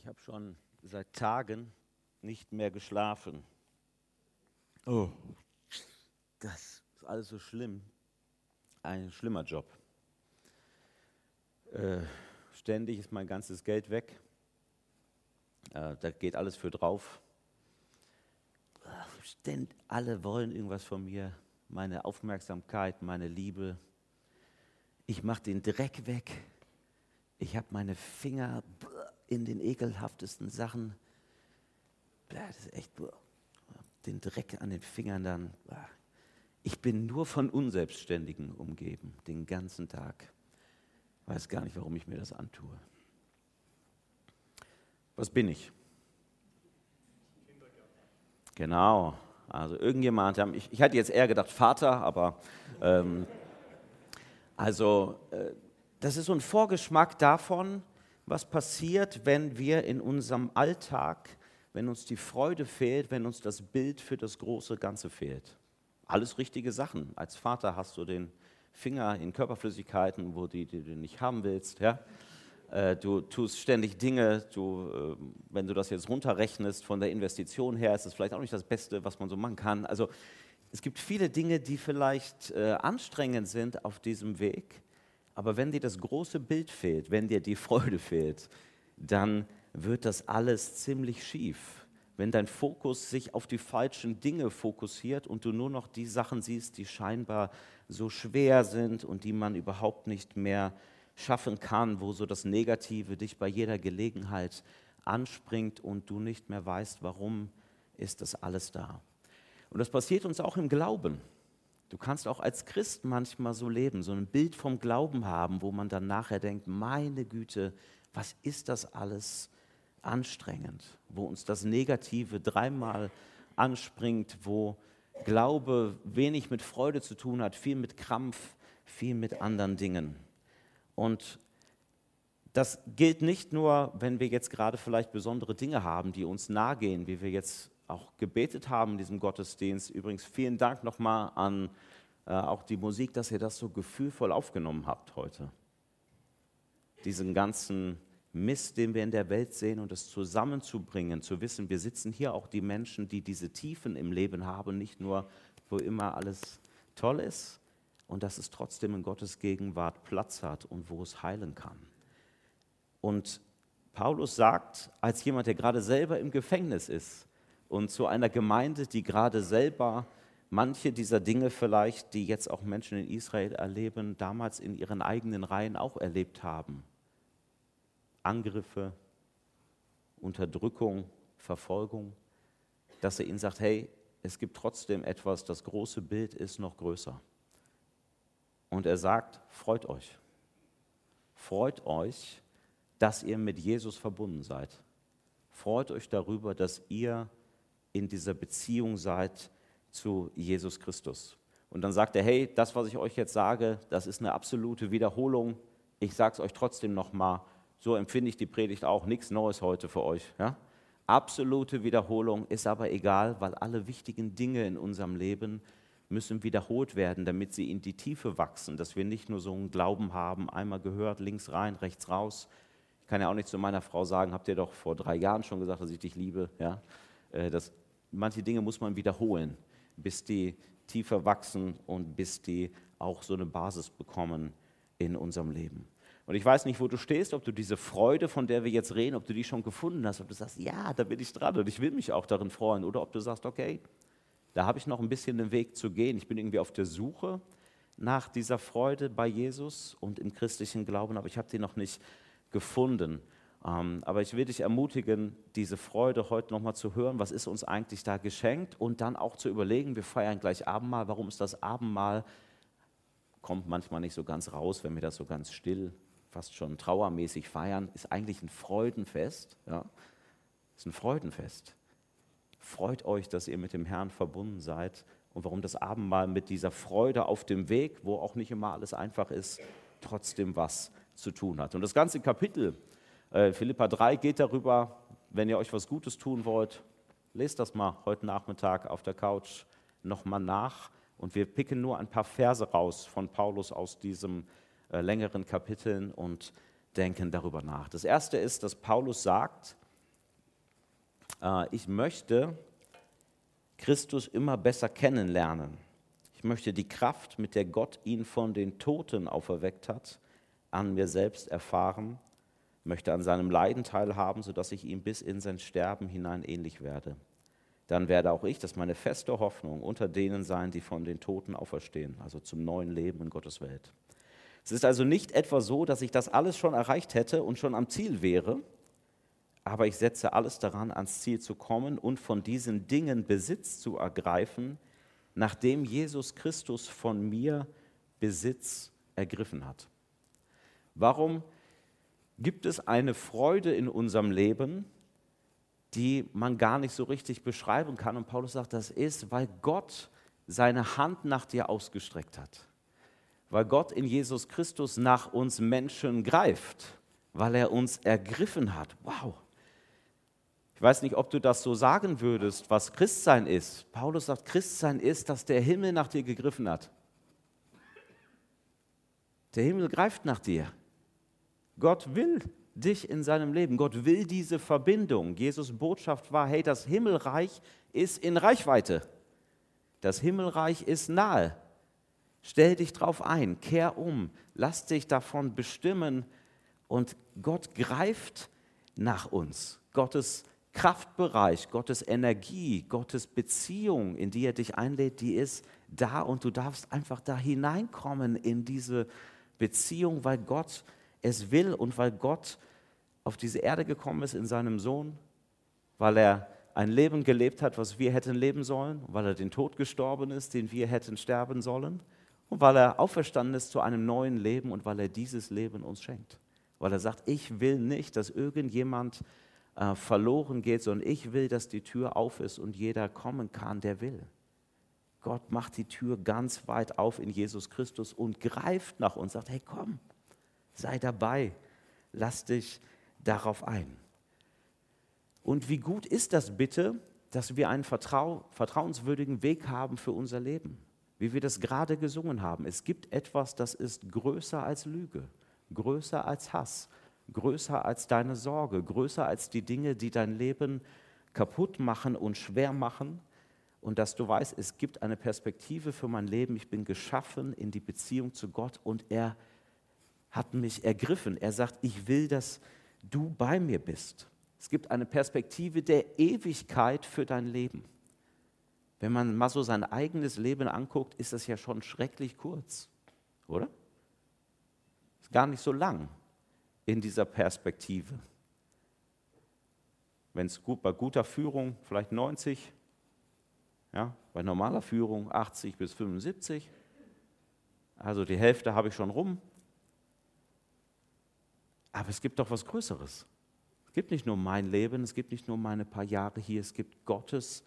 Ich habe schon seit Tagen nicht mehr geschlafen. Oh, das ist alles so schlimm. Ein schlimmer Job. Äh, ständig ist mein ganzes Geld weg. Äh, da geht alles für drauf. Ständ, alle wollen irgendwas von mir. Meine Aufmerksamkeit, meine Liebe. Ich mache den Dreck weg. Ich habe meine Finger in den ekelhaftesten Sachen. Das ist echt den Dreck an den Fingern dann. Ich bin nur von Unselbstständigen umgeben, den ganzen Tag. Weiß gar nicht, warum ich mir das antue. Was bin ich? Genau. Also irgendjemand, ich, ich hatte jetzt eher gedacht Vater, aber ähm, also äh, das ist so ein Vorgeschmack davon, was passiert, wenn wir in unserem Alltag, wenn uns die Freude fehlt, wenn uns das Bild für das große Ganze fehlt. Alles richtige Sachen. Als Vater hast du den Finger in Körperflüssigkeiten, wo die, die du nicht haben willst. Ja? Äh, du tust ständig Dinge, du, äh, wenn du das jetzt runterrechnest von der Investition her, ist es vielleicht auch nicht das Beste, was man so machen kann. Also es gibt viele Dinge, die vielleicht äh, anstrengend sind auf diesem Weg. Aber wenn dir das große Bild fehlt, wenn dir die Freude fehlt, dann wird das alles ziemlich schief. Wenn dein Fokus sich auf die falschen Dinge fokussiert und du nur noch die Sachen siehst, die scheinbar so schwer sind und die man überhaupt nicht mehr schaffen kann, wo so das Negative dich bei jeder Gelegenheit anspringt und du nicht mehr weißt, warum ist das alles da. Und das passiert uns auch im Glauben. Du kannst auch als Christ manchmal so leben, so ein Bild vom Glauben haben, wo man dann nachher denkt, meine Güte, was ist das alles anstrengend, wo uns das Negative dreimal anspringt, wo Glaube wenig mit Freude zu tun hat, viel mit Krampf, viel mit anderen Dingen. Und das gilt nicht nur, wenn wir jetzt gerade vielleicht besondere Dinge haben, die uns nahe gehen, wie wir jetzt auch gebetet haben in diesem Gottesdienst. Übrigens vielen Dank nochmal an äh, auch die Musik, dass ihr das so gefühlvoll aufgenommen habt heute. Diesen ganzen Mist, den wir in der Welt sehen und es zusammenzubringen, zu wissen, wir sitzen hier auch die Menschen, die diese Tiefen im Leben haben, nicht nur, wo immer alles toll ist und dass es trotzdem in Gottes Gegenwart Platz hat und wo es heilen kann. Und Paulus sagt, als jemand, der gerade selber im Gefängnis ist, und zu einer Gemeinde, die gerade selber manche dieser Dinge vielleicht, die jetzt auch Menschen in Israel erleben, damals in ihren eigenen Reihen auch erlebt haben. Angriffe, Unterdrückung, Verfolgung, dass er ihnen sagt, hey, es gibt trotzdem etwas, das große Bild ist noch größer. Und er sagt, freut euch. Freut euch, dass ihr mit Jesus verbunden seid. Freut euch darüber, dass ihr in dieser Beziehung seid zu Jesus Christus. Und dann sagt er, hey, das, was ich euch jetzt sage, das ist eine absolute Wiederholung. Ich sage es euch trotzdem nochmal. So empfinde ich die Predigt auch. Nichts Neues heute für euch. Ja? Absolute Wiederholung ist aber egal, weil alle wichtigen Dinge in unserem Leben müssen wiederholt werden, damit sie in die Tiefe wachsen, dass wir nicht nur so einen Glauben haben, einmal gehört, links rein, rechts raus. Ich kann ja auch nicht zu meiner Frau sagen, habt ihr doch vor drei Jahren schon gesagt, dass ich dich liebe. Ja? Äh, das, manche Dinge muss man wiederholen, bis die tiefer wachsen und bis die auch so eine Basis bekommen in unserem Leben. Und ich weiß nicht, wo du stehst, ob du diese Freude, von der wir jetzt reden, ob du die schon gefunden hast, ob du sagst, ja, da bin ich dran und ich will mich auch darin freuen, oder ob du sagst, okay, da habe ich noch ein bisschen den Weg zu gehen. Ich bin irgendwie auf der Suche nach dieser Freude bei Jesus und im christlichen Glauben, aber ich habe die noch nicht gefunden. Ähm, aber ich will dich ermutigen, diese Freude heute nochmal zu hören. Was ist uns eigentlich da geschenkt? Und dann auch zu überlegen, wir feiern gleich Abendmahl. Warum ist das Abendmahl? Kommt manchmal nicht so ganz raus, wenn wir das so ganz still, fast schon trauermäßig feiern. Ist eigentlich ein Freudenfest. Ja? Ist ein Freudenfest. Freut euch, dass ihr mit dem Herrn verbunden seid. Und warum das Abendmahl mit dieser Freude auf dem Weg, wo auch nicht immer alles einfach ist, trotzdem was zu tun hat. Und das ganze Kapitel äh, Philippa 3 geht darüber, wenn ihr euch was Gutes tun wollt, lest das mal heute Nachmittag auf der Couch nochmal nach. Und wir picken nur ein paar Verse raus von Paulus aus diesem äh, längeren Kapiteln und denken darüber nach. Das erste ist, dass Paulus sagt, Äh, ich möchte Christus immer besser kennenlernen. Ich möchte die Kraft, mit der Gott ihn von den Toten auferweckt hat, an mir selbst erfahren, möchte an seinem Leiden teilhaben, sodass ich ihm bis in sein Sterben hinein ähnlich werde. Dann werde auch ich, das ist meine feste Hoffnung, unter denen sein, die von den Toten auferstehen, also zum neuen Leben in Gottes Welt. Es ist also nicht etwa so, dass ich das alles schon erreicht hätte und schon am Ziel wäre, aber ich setze alles daran, ans Ziel zu kommen und von diesen Dingen Besitz zu ergreifen, nachdem Jesus Christus von mir Besitz ergriffen hat. Warum gibt es eine Freude in unserem Leben, die man gar nicht so richtig beschreiben kann? Und Paulus sagt, das ist, weil Gott seine Hand nach dir ausgestreckt hat weil Gott in Jesus Christus nach uns Menschen greift, weil er uns ergriffen hat. Wow. Ich weiß nicht, ob du das so sagen würdest, was Christsein ist. Paulus sagt, Christsein ist, dass der Himmel nach dir gegriffen hat. Der Himmel greift nach dir. Gott will dich in seinem Leben. Gott will diese Verbindung. Jesus Botschaft war, hey, das Himmelreich ist in Reichweite. Das Himmelreich ist nahe. Stell dich drauf ein, kehr um, lass dich davon bestimmen und Gott greift nach uns. Gottes Kraftbereich, Gottes Energie, Gottes Beziehung, in die er dich einlädt, die ist da und du darfst einfach da hineinkommen in diese Beziehung, weil Gott es will und weil Gott auf diese Erde gekommen ist in seinem Sohn, weil er ein Leben gelebt hat, was wir hätten leben sollen, weil er den Tod gestorben ist, den wir hätten sterben sollen und weil er auferstanden ist zu einem neuen Leben und weil er dieses Leben uns schenkt. Weil er sagt, ich will nicht, dass irgendjemand äh, verloren geht, sondern ich will, dass die Tür auf ist und jeder kommen kann, der will. Gott macht die Tür ganz weit auf in Jesus Christus und greift nach uns, sagt, hey komm, sei dabei, lass dich darauf ein. Und wie gut ist das bitte, dass wir einen vertrau vertrauenswürdigen Weg haben für unser Leben? wie wir das gerade gesungen haben. Es gibt etwas, das ist größer als Lüge, größer als Hass, größer als deine Sorge, größer als die Dinge, die dein Leben kaputt machen und schwer machen. Und dass du weißt, es gibt eine Perspektive für mein Leben. Ich bin geschaffen in die Beziehung zu Gott und er hat mich ergriffen. Er sagt, ich will, dass du bei mir bist. Es gibt eine Perspektive der Ewigkeit für dein Leben. Wenn man mal so sein eigenes Leben anguckt, ist das ja schon schrecklich kurz, oder? Ist gar nicht so lang in dieser Perspektive. Wenn es gut, bei guter Führung vielleicht 90, ja, bei normaler Führung 80 bis 75, also die Hälfte habe ich schon rum. Aber es gibt doch was Größeres. Es gibt nicht nur mein Leben, es gibt nicht nur meine paar Jahre hier, es gibt Gottes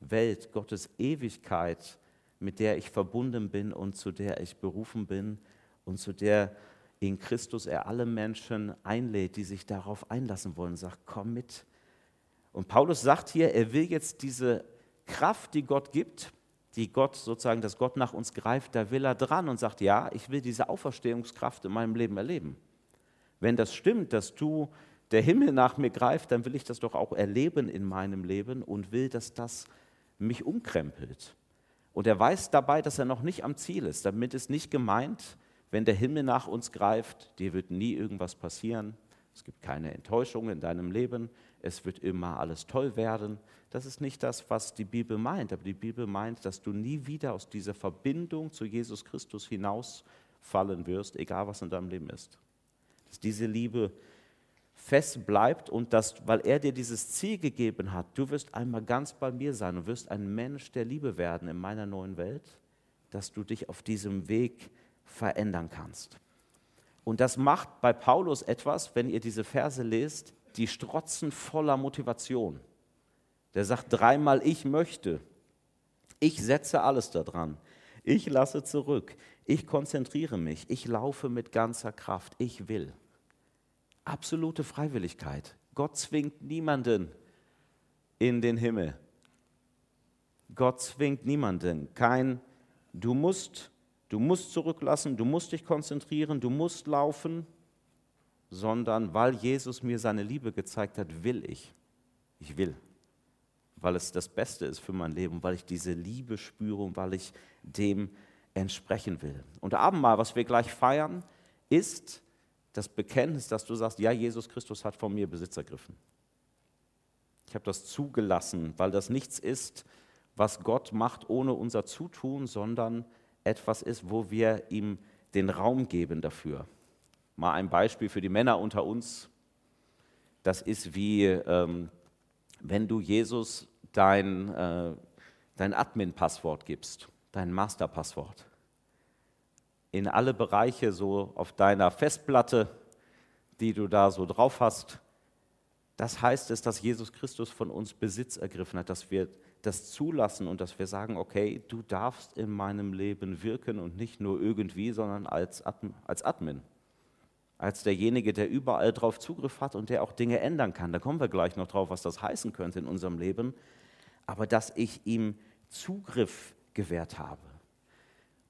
Welt, Gottes Ewigkeit, mit der ich verbunden bin und zu der ich berufen bin und zu der in Christus er alle Menschen einlädt, die sich darauf einlassen wollen, sagt, komm mit. Und Paulus sagt hier, er will jetzt diese Kraft, die Gott gibt, die Gott sozusagen, dass Gott nach uns greift, da will er dran und sagt, ja, ich will diese Auferstehungskraft in meinem Leben erleben. Wenn das stimmt, dass du der Himmel nach mir greift, dann will ich das doch auch erleben in meinem Leben und will, dass das mich umkrempelt. Und er weiß dabei, dass er noch nicht am Ziel ist. Damit ist nicht gemeint, wenn der Himmel nach uns greift, dir wird nie irgendwas passieren. Es gibt keine Enttäuschung in deinem Leben. Es wird immer alles toll werden. Das ist nicht das, was die Bibel meint. Aber die Bibel meint, dass du nie wieder aus dieser Verbindung zu Jesus Christus hinausfallen wirst, egal was in deinem Leben ist. Dass diese Liebe fest bleibt und dass, weil er dir dieses Ziel gegeben hat, du wirst einmal ganz bei mir sein und wirst ein Mensch der Liebe werden in meiner neuen Welt, dass du dich auf diesem Weg verändern kannst. Und das macht bei Paulus etwas, wenn ihr diese Verse lest, die strotzen voller Motivation. Der sagt dreimal, ich möchte, ich setze alles daran, ich lasse zurück, ich konzentriere mich, ich laufe mit ganzer Kraft, ich will. Absolute Freiwilligkeit. Gott zwingt niemanden in den Himmel. Gott zwingt niemanden. Kein, du musst, du musst zurücklassen, du musst dich konzentrieren, du musst laufen, sondern weil Jesus mir seine Liebe gezeigt hat, will ich. Ich will. weil es das Beste ist für mein Leben, weil ich diese Liebe spüre und weil ich dem entsprechen will. Und Abendmahl, was wir gleich feiern, ist das Bekenntnis, dass du sagst, ja, Jesus Christus hat von mir Besitz ergriffen. Ich habe das zugelassen, weil das nichts ist, was Gott macht ohne unser Zutun, sondern etwas ist, wo wir ihm den Raum geben dafür. Mal ein Beispiel für die Männer unter uns. Das ist wie, ähm, wenn du Jesus dein, äh, dein Admin-Passwort gibst, dein Master-Passwort. In alle Bereiche so auf deiner Festplatte, die du da so drauf hast. Das heißt es, dass Jesus Christus von uns Besitz ergriffen hat, dass wir das zulassen und dass wir sagen, okay, du darfst in meinem Leben wirken und nicht nur irgendwie, sondern als, Admin, als Admin. Als derjenige, der überall drauf Zugriff hat und der auch Dinge ändern kann. Da kommen wir gleich noch drauf, was das heißen könnte in unserem Leben. Aber dass ich ihm Zugriff gewährt habe.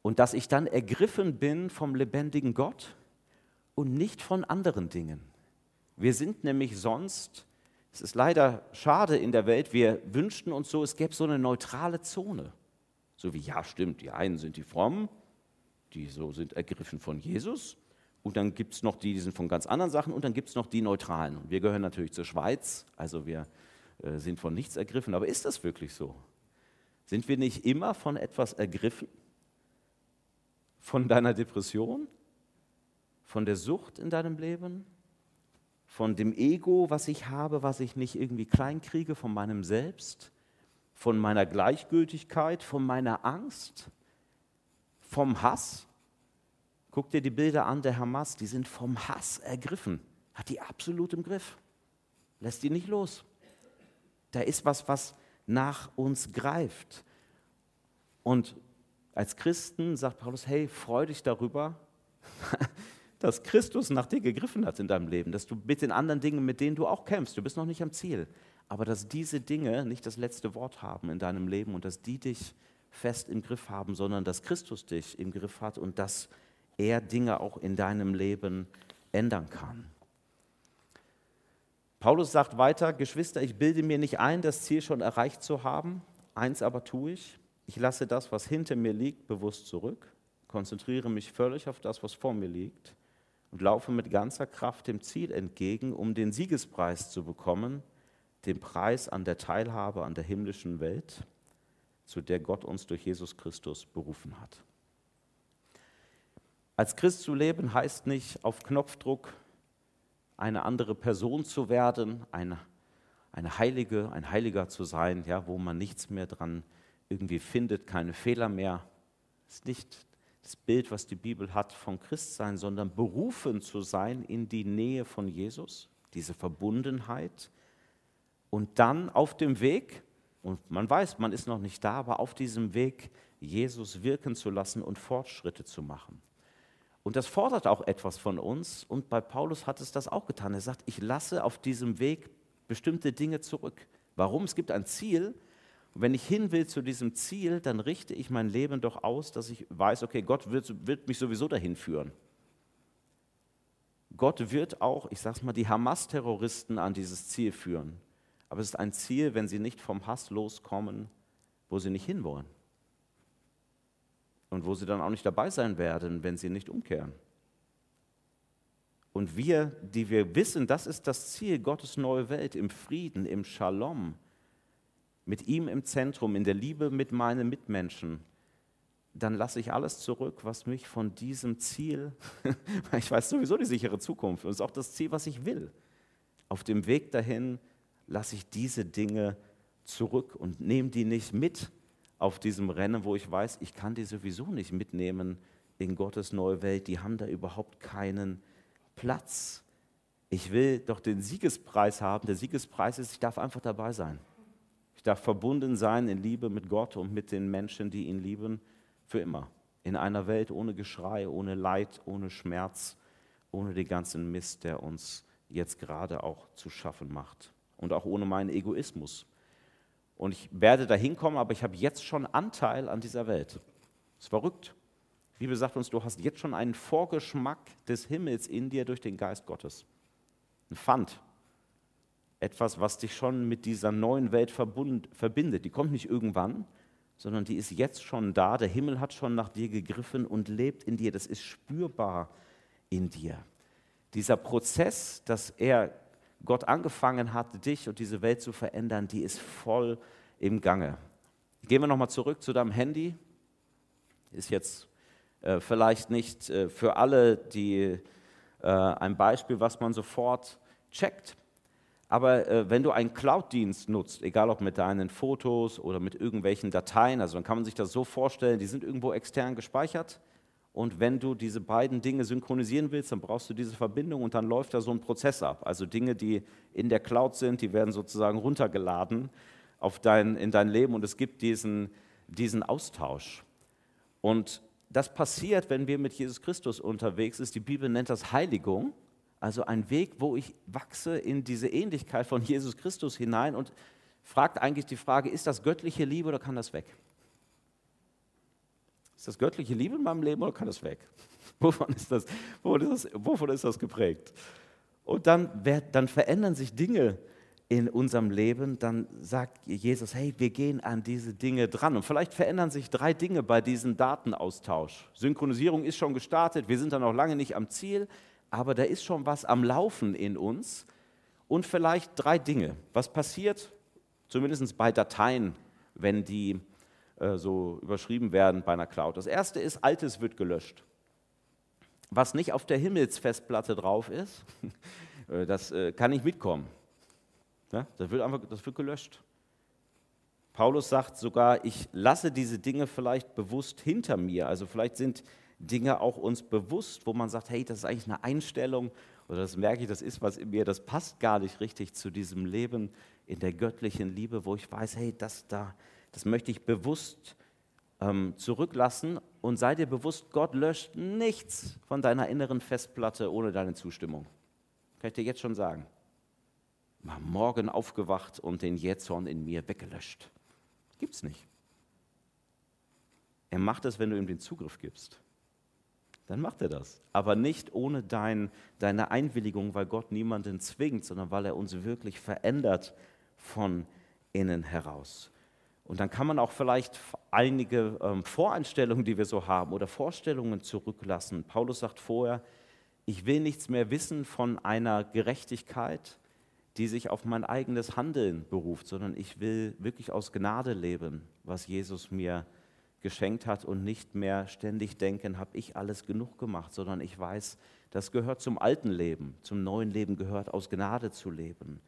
Und dass ich dann ergriffen bin vom lebendigen Gott und nicht von anderen Dingen. Wir sind nämlich sonst es ist leider schade in der Welt, wir wünschten uns so, es gäbe so eine neutrale Zone. So wie, ja stimmt, die einen sind die Frommen, die so sind ergriffen von Jesus. Und dann gibt es noch die, die sind von ganz anderen Sachen. Und dann gibt es noch die Neutralen. Und wir gehören natürlich zur Schweiz, also wir äh, sind von nichts ergriffen. Aber ist das wirklich so? Sind wir nicht immer von etwas ergriffen? Von deiner Depression? Von der Sucht in deinem Leben? von dem Ego, was ich habe, was ich nicht irgendwie klein kriege, von meinem Selbst, von meiner Gleichgültigkeit, von meiner Angst, vom Hass. Guck dir die Bilder an der Hamas, die sind vom Hass ergriffen, hat die absolut im Griff, lässt die nicht los. Da ist was, was nach uns greift. Und als Christen sagt Paulus, hey, freu dich darüber, dass Christus nach dir gegriffen hat in deinem Leben, dass du mit den anderen Dingen, mit denen du auch kämpfst, du bist noch nicht am Ziel, aber dass diese Dinge nicht das letzte Wort haben in deinem Leben und dass die dich fest im Griff haben, sondern dass Christus dich im Griff hat und dass er Dinge auch in deinem Leben ändern kann. Paulus sagt weiter, Geschwister, ich bilde mir nicht ein, das Ziel schon erreicht zu haben, eins aber tue ich, ich lasse das, was hinter mir liegt, bewusst zurück, konzentriere mich völlig auf das, was vor mir liegt. Und laufe mit ganzer Kraft dem Ziel entgegen, um den Siegespreis zu bekommen, den Preis an der Teilhabe an der himmlischen Welt, zu der Gott uns durch Jesus Christus berufen hat. Als Christ zu leben heißt nicht auf Knopfdruck eine andere Person zu werden, eine, eine Heilige, ein Heiliger zu sein, ja, wo man nichts mehr dran irgendwie findet, keine Fehler mehr. Das ist nicht das Bild, was die Bibel hat von Christsein, sondern berufen zu sein in die Nähe von Jesus, diese Verbundenheit. Und dann auf dem Weg, und man weiß, man ist noch nicht da, aber auf diesem Weg Jesus wirken zu lassen und Fortschritte zu machen. Und das fordert auch etwas von uns. Und bei Paulus hat es das auch getan. Er sagt, ich lasse auf diesem Weg bestimmte Dinge zurück. Warum? Es gibt ein Ziel, und wenn ich hin will zu diesem Ziel, dann richte ich mein Leben doch aus, dass ich weiß, okay, Gott wird, wird mich sowieso dahin führen. Gott wird auch, ich sage es mal, die Hamas-Terroristen an dieses Ziel führen. Aber es ist ein Ziel, wenn sie nicht vom Hass loskommen, wo sie nicht hinwollen. Und wo sie dann auch nicht dabei sein werden, wenn sie nicht umkehren. Und wir, die wir wissen, das ist das Ziel, Gottes neue Welt im Frieden, im Shalom, mit ihm im Zentrum, in der Liebe mit meinen Mitmenschen, dann lasse ich alles zurück, was mich von diesem Ziel, ich weiß sowieso die sichere Zukunft und es ist auch das Ziel, was ich will. Auf dem Weg dahin lasse ich diese Dinge zurück und nehme die nicht mit auf diesem Rennen, wo ich weiß, ich kann die sowieso nicht mitnehmen in Gottes neue Welt. Die haben da überhaupt keinen Platz. Ich will doch den Siegespreis haben. Der Siegespreis ist, ich darf einfach dabei sein darf verbunden sein in Liebe mit Gott und mit den Menschen, die ihn lieben, für immer. In einer Welt ohne Geschrei, ohne Leid, ohne Schmerz, ohne den ganzen Mist, der uns jetzt gerade auch zu schaffen macht. Und auch ohne meinen Egoismus. Und ich werde dahin kommen, aber ich habe jetzt schon Anteil an dieser Welt. Das ist verrückt. Die Bibel sagt uns, du hast jetzt schon einen Vorgeschmack des Himmels in dir durch den Geist Gottes. Ein Pfand, etwas, was dich schon mit dieser neuen Welt verbindet. Die kommt nicht irgendwann, sondern die ist jetzt schon da. Der Himmel hat schon nach dir gegriffen und lebt in dir. Das ist spürbar in dir. Dieser Prozess, dass er Gott angefangen hat, dich und diese Welt zu verändern, die ist voll im Gange. Gehen wir nochmal zurück zu deinem Handy. Ist jetzt äh, vielleicht nicht äh, für alle die, äh, ein Beispiel, was man sofort checkt. Aber äh, wenn du einen Cloud-Dienst nutzt, egal ob mit deinen Fotos oder mit irgendwelchen Dateien, also dann kann man sich das so vorstellen, die sind irgendwo extern gespeichert. Und wenn du diese beiden Dinge synchronisieren willst, dann brauchst du diese Verbindung und dann läuft da so ein Prozess ab. Also Dinge, die in der Cloud sind, die werden sozusagen runtergeladen auf dein, in dein Leben und es gibt diesen, diesen Austausch. Und das passiert, wenn wir mit Jesus Christus unterwegs sind. Die Bibel nennt das Heiligung. Also ein Weg, wo ich wachse in diese Ähnlichkeit von Jesus Christus hinein und fragt eigentlich die Frage, ist das göttliche Liebe oder kann das weg? Ist das göttliche Liebe in meinem Leben oder kann das weg? Wovon ist das, wovon ist das, wovon ist das geprägt? Und dann, dann verändern sich Dinge in unserem Leben, dann sagt Jesus, hey, wir gehen an diese Dinge dran. Und vielleicht verändern sich drei Dinge bei diesem Datenaustausch. Synchronisierung ist schon gestartet, wir sind da noch lange nicht am Ziel, aber da ist schon was am Laufen in uns. Und vielleicht drei Dinge. Was passiert, zumindest bei Dateien, wenn die äh, so überschrieben werden bei einer Cloud? Das erste ist, Altes wird gelöscht. Was nicht auf der Himmelsfestplatte drauf ist, äh, das äh, kann nicht mitkommen. Das, wird einfach, das wird gelöscht. Paulus sagt sogar, ich lasse diese Dinge vielleicht bewusst hinter mir. Also vielleicht sind Dinge auch uns bewusst, wo man sagt, hey, das ist eigentlich eine Einstellung oder das merke ich, das ist was in mir, das passt gar nicht richtig zu diesem Leben in der göttlichen Liebe, wo ich weiß, hey, das da, das möchte ich bewusst ähm, zurücklassen und sei dir bewusst, Gott löscht nichts von deiner inneren Festplatte ohne deine Zustimmung. Kann ich dir jetzt schon sagen. Mal morgen aufgewacht und den Jähzorn in mir weggelöscht. Gibt's nicht. Er macht es, wenn du ihm den Zugriff gibst dann macht er das. Aber nicht ohne dein, deine Einwilligung, weil Gott niemanden zwingt, sondern weil er uns wirklich verändert von innen heraus. Und dann kann man auch vielleicht einige ähm, Voreinstellungen, die wir so haben, oder Vorstellungen zurücklassen. Paulus sagt vorher, ich will nichts mehr wissen von einer Gerechtigkeit, die sich auf mein eigenes Handeln beruft, sondern ich will wirklich aus Gnade leben, was Jesus mir geschenkt hat und nicht mehr ständig denken, habe ich alles genug gemacht, sondern ich weiß, das gehört zum alten Leben, zum neuen Leben gehört aus Gnade zu leben.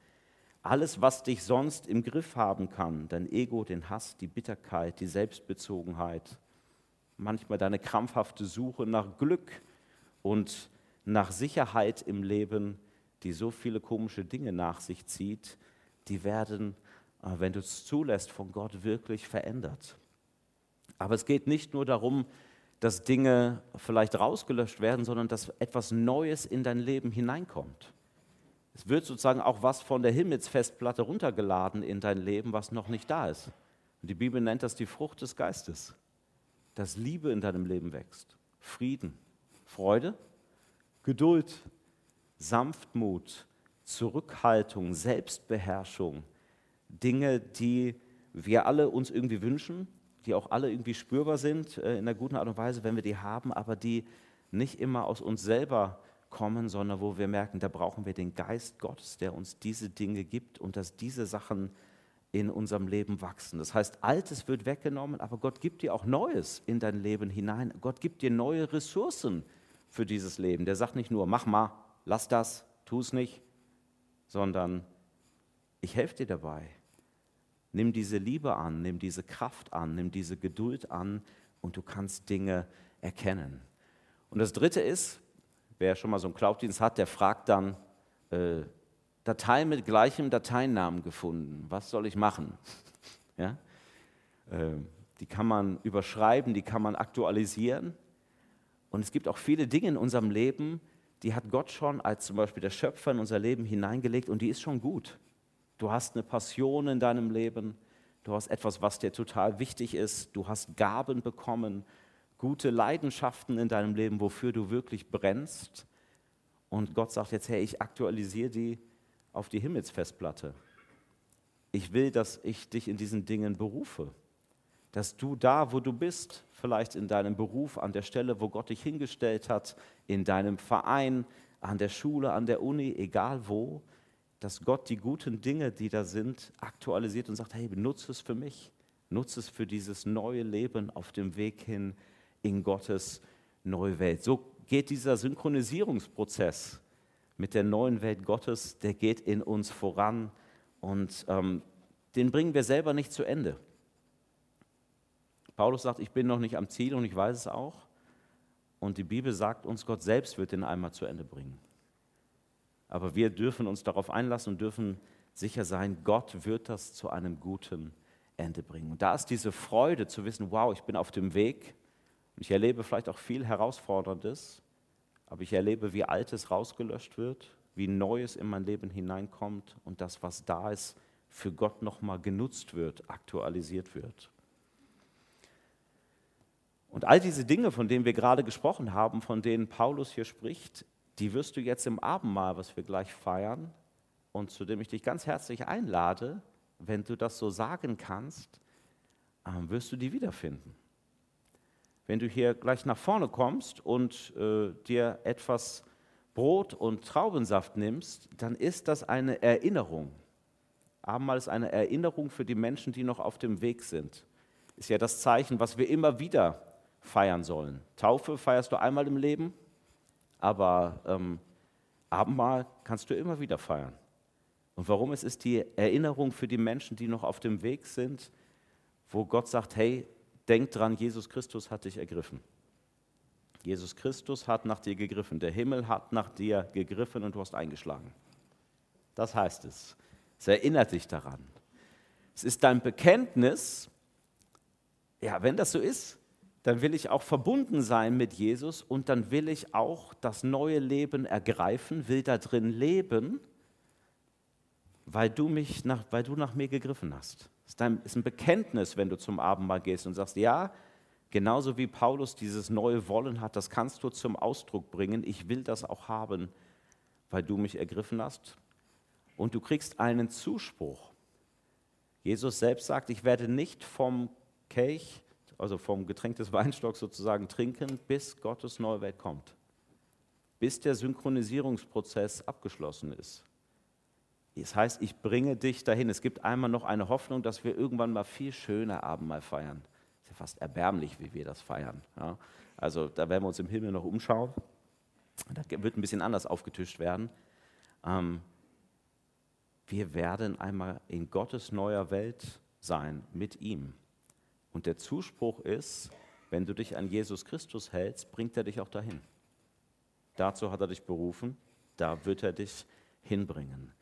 Alles, was dich sonst im Griff haben kann, dein Ego, den Hass, die Bitterkeit, die Selbstbezogenheit, manchmal deine krampfhafte Suche nach Glück und nach Sicherheit im Leben, die so viele komische Dinge nach sich zieht, die werden, äh, wenn du es zulässt, von Gott wirklich verändert. Aber es geht nicht nur darum, dass Dinge vielleicht rausgelöscht werden, sondern dass etwas Neues in dein Leben hineinkommt. Es wird sozusagen auch was von der Himmelsfestplatte runtergeladen in dein Leben, was noch nicht da ist. Und die Bibel nennt das die Frucht des Geistes, dass Liebe in deinem Leben wächst, Frieden, Freude, Geduld, Sanftmut, Zurückhaltung, Selbstbeherrschung, Dinge, die wir alle uns irgendwie wünschen, die auch alle irgendwie spürbar sind äh, in einer guten Art und Weise, wenn wir die haben, aber die nicht immer aus uns selber kommen, sondern wo wir merken, da brauchen wir den Geist Gottes, der uns diese Dinge gibt und dass diese Sachen in unserem Leben wachsen. Das heißt, Altes wird weggenommen, aber Gott gibt dir auch Neues in dein Leben hinein. Gott gibt dir neue Ressourcen für dieses Leben. Der sagt nicht nur, mach mal, lass das, tu es nicht, sondern ich helfe dir dabei. Nimm diese Liebe an, nimm diese Kraft an, nimm diese Geduld an und du kannst Dinge erkennen. Und das Dritte ist, wer schon mal so einen Cloud-Dienst hat, der fragt dann, äh, Datei mit gleichem Dateinamen gefunden, was soll ich machen? ja? Äh, die kann man überschreiben, die kann man aktualisieren. Und es gibt auch viele Dinge in unserem Leben, die hat Gott schon als zum Beispiel der Schöpfer in unser Leben hineingelegt und die ist schon gut. Du hast eine Passion in deinem Leben. Du hast etwas, was dir total wichtig ist. Du hast Gaben bekommen, gute Leidenschaften in deinem Leben, wofür du wirklich brennst. Und Gott sagt jetzt, hey, ich aktualisiere die auf die Himmelsfestplatte. Ich will, dass ich dich in diesen Dingen berufe. Dass du da, wo du bist, vielleicht in deinem Beruf, an der Stelle, wo Gott dich hingestellt hat, in deinem Verein, an der Schule, an der Uni, egal wo, dass Gott die guten Dinge, die da sind, aktualisiert und sagt, hey, nutze es für mich, nutze es für dieses neue Leben auf dem Weg hin in Gottes neue Welt. So geht dieser Synchronisierungsprozess mit der neuen Welt Gottes, der geht in uns voran und ähm, den bringen wir selber nicht zu Ende. Paulus sagt, ich bin noch nicht am Ziel und ich weiß es auch. Und die Bibel sagt uns, Gott selbst wird den einmal zu Ende bringen. Aber wir dürfen uns darauf einlassen und dürfen sicher sein, Gott wird das zu einem guten Ende bringen. Und da ist diese Freude zu wissen, wow, ich bin auf dem Weg ich erlebe vielleicht auch viel Herausforderndes, aber ich erlebe, wie Altes rausgelöscht wird, wie Neues in mein Leben hineinkommt und das, was da ist, für Gott nochmal genutzt wird, aktualisiert wird. Und all diese Dinge, von denen wir gerade gesprochen haben, von denen Paulus hier spricht, die wirst du jetzt im Abendmahl, was wir gleich feiern, und zu dem ich dich ganz herzlich einlade, wenn du das so sagen kannst, ähm, wirst du die wiederfinden. Wenn du hier gleich nach vorne kommst und äh, dir etwas Brot und Traubensaft nimmst, dann ist das eine Erinnerung. Abendmahl ist eine Erinnerung für die Menschen, die noch auf dem Weg sind. Ist ja das Zeichen, was wir immer wieder feiern sollen. Taufe feierst du einmal im Leben, aber ähm, Abendmahl kannst du immer wieder feiern. Und warum? Es ist die Erinnerung für die Menschen, die noch auf dem Weg sind, wo Gott sagt, hey, Denk dran, Jesus Christus hat dich ergriffen. Jesus Christus hat nach dir gegriffen. Der Himmel hat nach dir gegriffen und du hast eingeschlagen. Das heißt es. Es erinnert dich daran. Es ist dein Bekenntnis. Ja, wenn das so ist, dann will ich auch verbunden sein mit Jesus und dann will ich auch das neue Leben ergreifen, will da drin leben, weil du, mich nach, weil du nach mir gegriffen hast ist ein Bekenntnis, wenn du zum Abendmahl gehst und sagst, ja, genauso wie Paulus dieses neue Wollen hat, das kannst du zum Ausdruck bringen. Ich will das auch haben, weil du mich ergriffen hast. Und du kriegst einen Zuspruch. Jesus selbst sagt, ich werde nicht vom Kelch, also vom Getränk des Weinstocks sozusagen trinken, bis Gottes neue Welt kommt. Bis der Synchronisierungsprozess abgeschlossen ist. Das heißt, ich bringe dich dahin. Es gibt einmal noch eine Hoffnung, dass wir irgendwann mal viel schöner Abendmahl feiern. Ist ja fast erbärmlich, wie wir das feiern. Ja? Also da werden wir uns im Himmel noch umschauen. Da wird ein bisschen anders aufgetischt werden. Ähm, wir werden einmal in Gottes neuer Welt sein mit ihm. Und der Zuspruch ist, wenn du dich an Jesus Christus hältst, bringt er dich auch dahin. Dazu hat er dich berufen, da wird er dich hinbringen.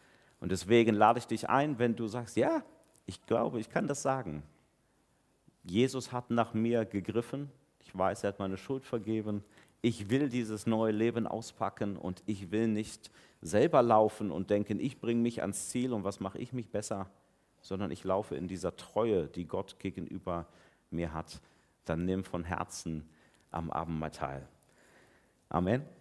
Und deswegen lade ich dich ein, wenn du sagst, ja, ich glaube, ich kann das sagen. Jesus hat nach mir gegriffen. Ich weiß, er hat meine Schuld vergeben. Ich will dieses neue Leben auspacken und ich will nicht selber laufen und denken, ich bringe mich ans Ziel und was mache ich mich besser, sondern ich laufe in dieser Treue, die Gott gegenüber mir hat. Dann nimm von Herzen am Abendmahl teil. Amen.